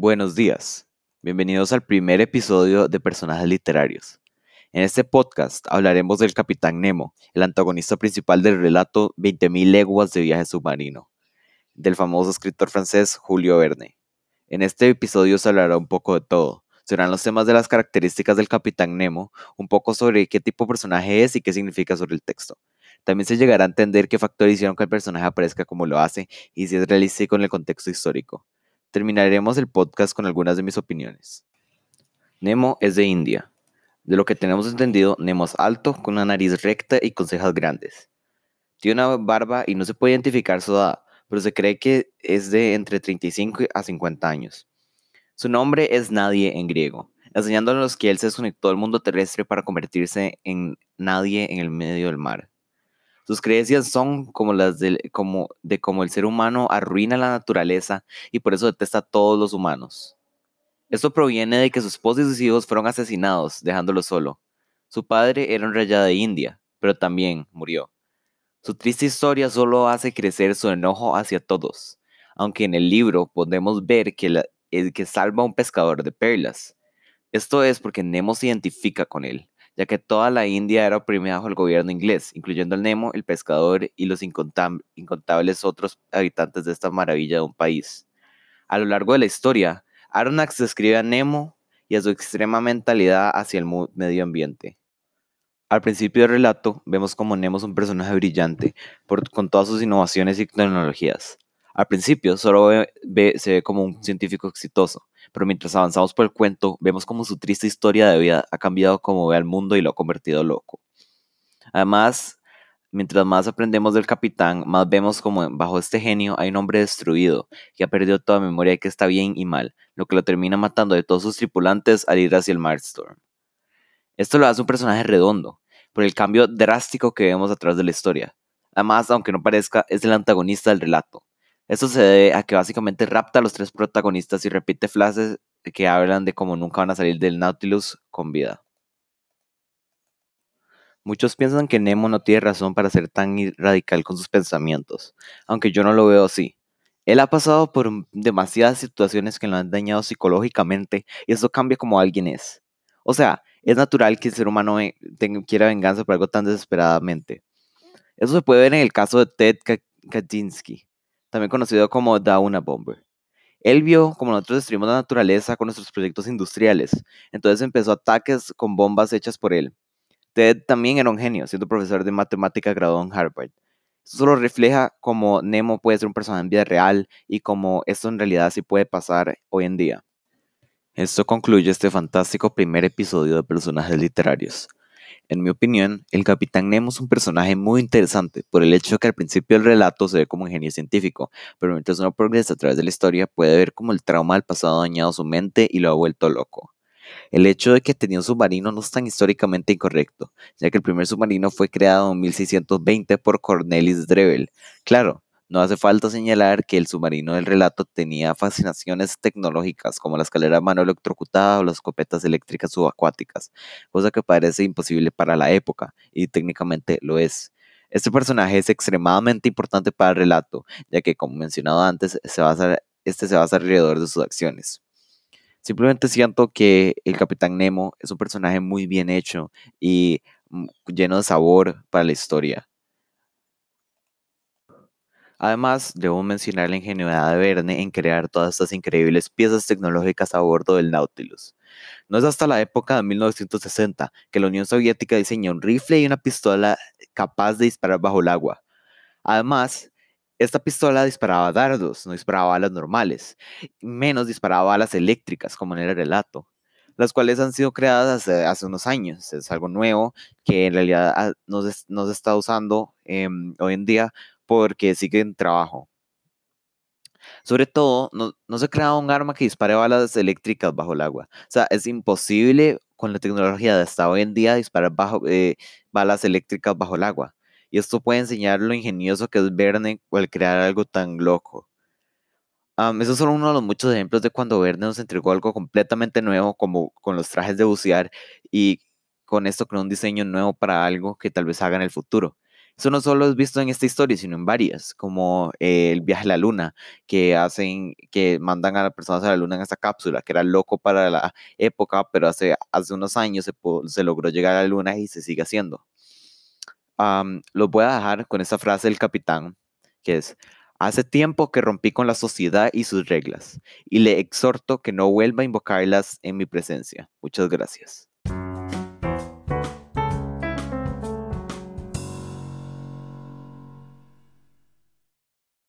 Buenos días, bienvenidos al primer episodio de Personajes Literarios. En este podcast hablaremos del Capitán Nemo, el antagonista principal del relato 20.000 leguas de viaje submarino, del famoso escritor francés Julio Verne. En este episodio se hablará un poco de todo. Serán los temas de las características del Capitán Nemo, un poco sobre qué tipo de personaje es y qué significa sobre el texto. También se llegará a entender qué factores hicieron que el personaje aparezca como lo hace y si es realístico en el contexto histórico. Terminaremos el podcast con algunas de mis opiniones. Nemo es de India, de lo que tenemos entendido, Nemo es alto, con una nariz recta y con cejas grandes. Tiene una barba y no se puede identificar su edad, pero se cree que es de entre 35 a 50 años. Su nombre es Nadie en griego, enseñándonos que él se desconectó del mundo terrestre para convertirse en nadie en el medio del mar. Sus creencias son como las de, como, de cómo el ser humano arruina la naturaleza y por eso detesta a todos los humanos. Esto proviene de que su esposa y sus hijos fueron asesinados, dejándolo solo. Su padre era un rey de India, pero también murió. Su triste historia solo hace crecer su enojo hacia todos, aunque en el libro podemos ver que, el que salva a un pescador de perlas. Esto es porque Nemo se identifica con él, ya que toda la India era oprimida bajo el gobierno inglés, incluyendo el Nemo, el pescador y los incontables otros habitantes de esta maravilla de un país. A lo largo de la historia, Aronnax describe a Nemo y a su extrema mentalidad hacia el medio ambiente. Al principio del relato, vemos como Nemo es un personaje brillante con todas sus innovaciones y tecnologías. Al principio solo se ve como un científico exitoso, pero mientras avanzamos por el cuento, vemos como su triste historia de vida ha cambiado como ve al mundo y lo ha convertido loco. Además, Mientras más aprendemos del capitán, más vemos como bajo este genio hay un hombre destruido, que ha perdido toda memoria de que está bien y mal, lo que lo termina matando de todos sus tripulantes al ir hacia el Marstorm. Esto lo hace un personaje redondo, por el cambio drástico que vemos atrás de la historia. Además, aunque no parezca, es el antagonista del relato. Esto se debe a que básicamente rapta a los tres protagonistas y repite frases que hablan de cómo nunca van a salir del Nautilus con vida. Muchos piensan que Nemo no tiene razón para ser tan radical con sus pensamientos, aunque yo no lo veo así. Él ha pasado por demasiadas situaciones que lo han dañado psicológicamente y eso cambia como alguien es. O sea, es natural que el ser humano quiera venganza por algo tan desesperadamente. Eso se puede ver en el caso de Ted Kaczynski, también conocido como Dauna Bomber. Él vio como nosotros destruimos la naturaleza con nuestros proyectos industriales, entonces empezó ataques con bombas hechas por él. Ted también era un genio, siendo profesor de matemática graduado en Harvard. Esto solo refleja cómo Nemo puede ser un personaje en vida real y cómo esto en realidad sí puede pasar hoy en día. Esto concluye este fantástico primer episodio de personajes literarios. En mi opinión, el Capitán Nemo es un personaje muy interesante por el hecho de que al principio del relato se ve como un genio científico, pero mientras uno progresa a través de la historia puede ver cómo el trauma del pasado ha dañado su mente y lo ha vuelto loco. El hecho de que tenía un submarino no es tan históricamente incorrecto, ya que el primer submarino fue creado en 1620 por Cornelis Drebbel. Claro, no hace falta señalar que el submarino del relato tenía fascinaciones tecnológicas como la escalera mano electrocutada o las escopetas eléctricas subacuáticas, cosa que parece imposible para la época, y técnicamente lo es. Este personaje es extremadamente importante para el relato, ya que, como mencionado antes, se basa, este se basa alrededor de sus acciones. Simplemente siento que el Capitán Nemo es un personaje muy bien hecho y mm, lleno de sabor para la historia. Además, debo mencionar la ingenuidad de Verne en crear todas estas increíbles piezas tecnológicas a bordo del Nautilus. No es hasta la época de 1960 que la Unión Soviética diseñó un rifle y una pistola capaz de disparar bajo el agua. Además, esta pistola disparaba dardos, no disparaba balas normales, menos disparaba balas eléctricas, como en el relato, las cuales han sido creadas hace, unos años. Es algo nuevo que en realidad ah, no se, está usando em, hoy en día porque sigue en trabajo. Sobre todo, no, se crea un arma que dispare balas eléctricas bajo el agua. O sea, es imposible con la tecnología de hasta hoy en día disparar bajo, eh, balas eléctricas bajo el agua y esto puede enseñar lo ingenioso que es Verne al crear algo tan loco. eso es solo uno de los muchos ejemplos de cuando Verne nos entregó algo completamente nuevo, como con los trajes de bucear, y con esto creó un diseño nuevo para algo que tal vez haga en el futuro. Eso no solo es visto en esta historia, sino en varias, como el viaje a la luna, que hacen, que mandan a las personas a la luna en esta cápsula, que era loco para la época, pero hace, hace unos años se, se logró llegar a la luna y se sigue haciendo. los voy a dejar con esta frase del capitán, que es, hace tiempo que rompí con la sociedad y sus reglas, y le exhorto que no vuelva a invocarlas en mi presencia. Muchas gracias.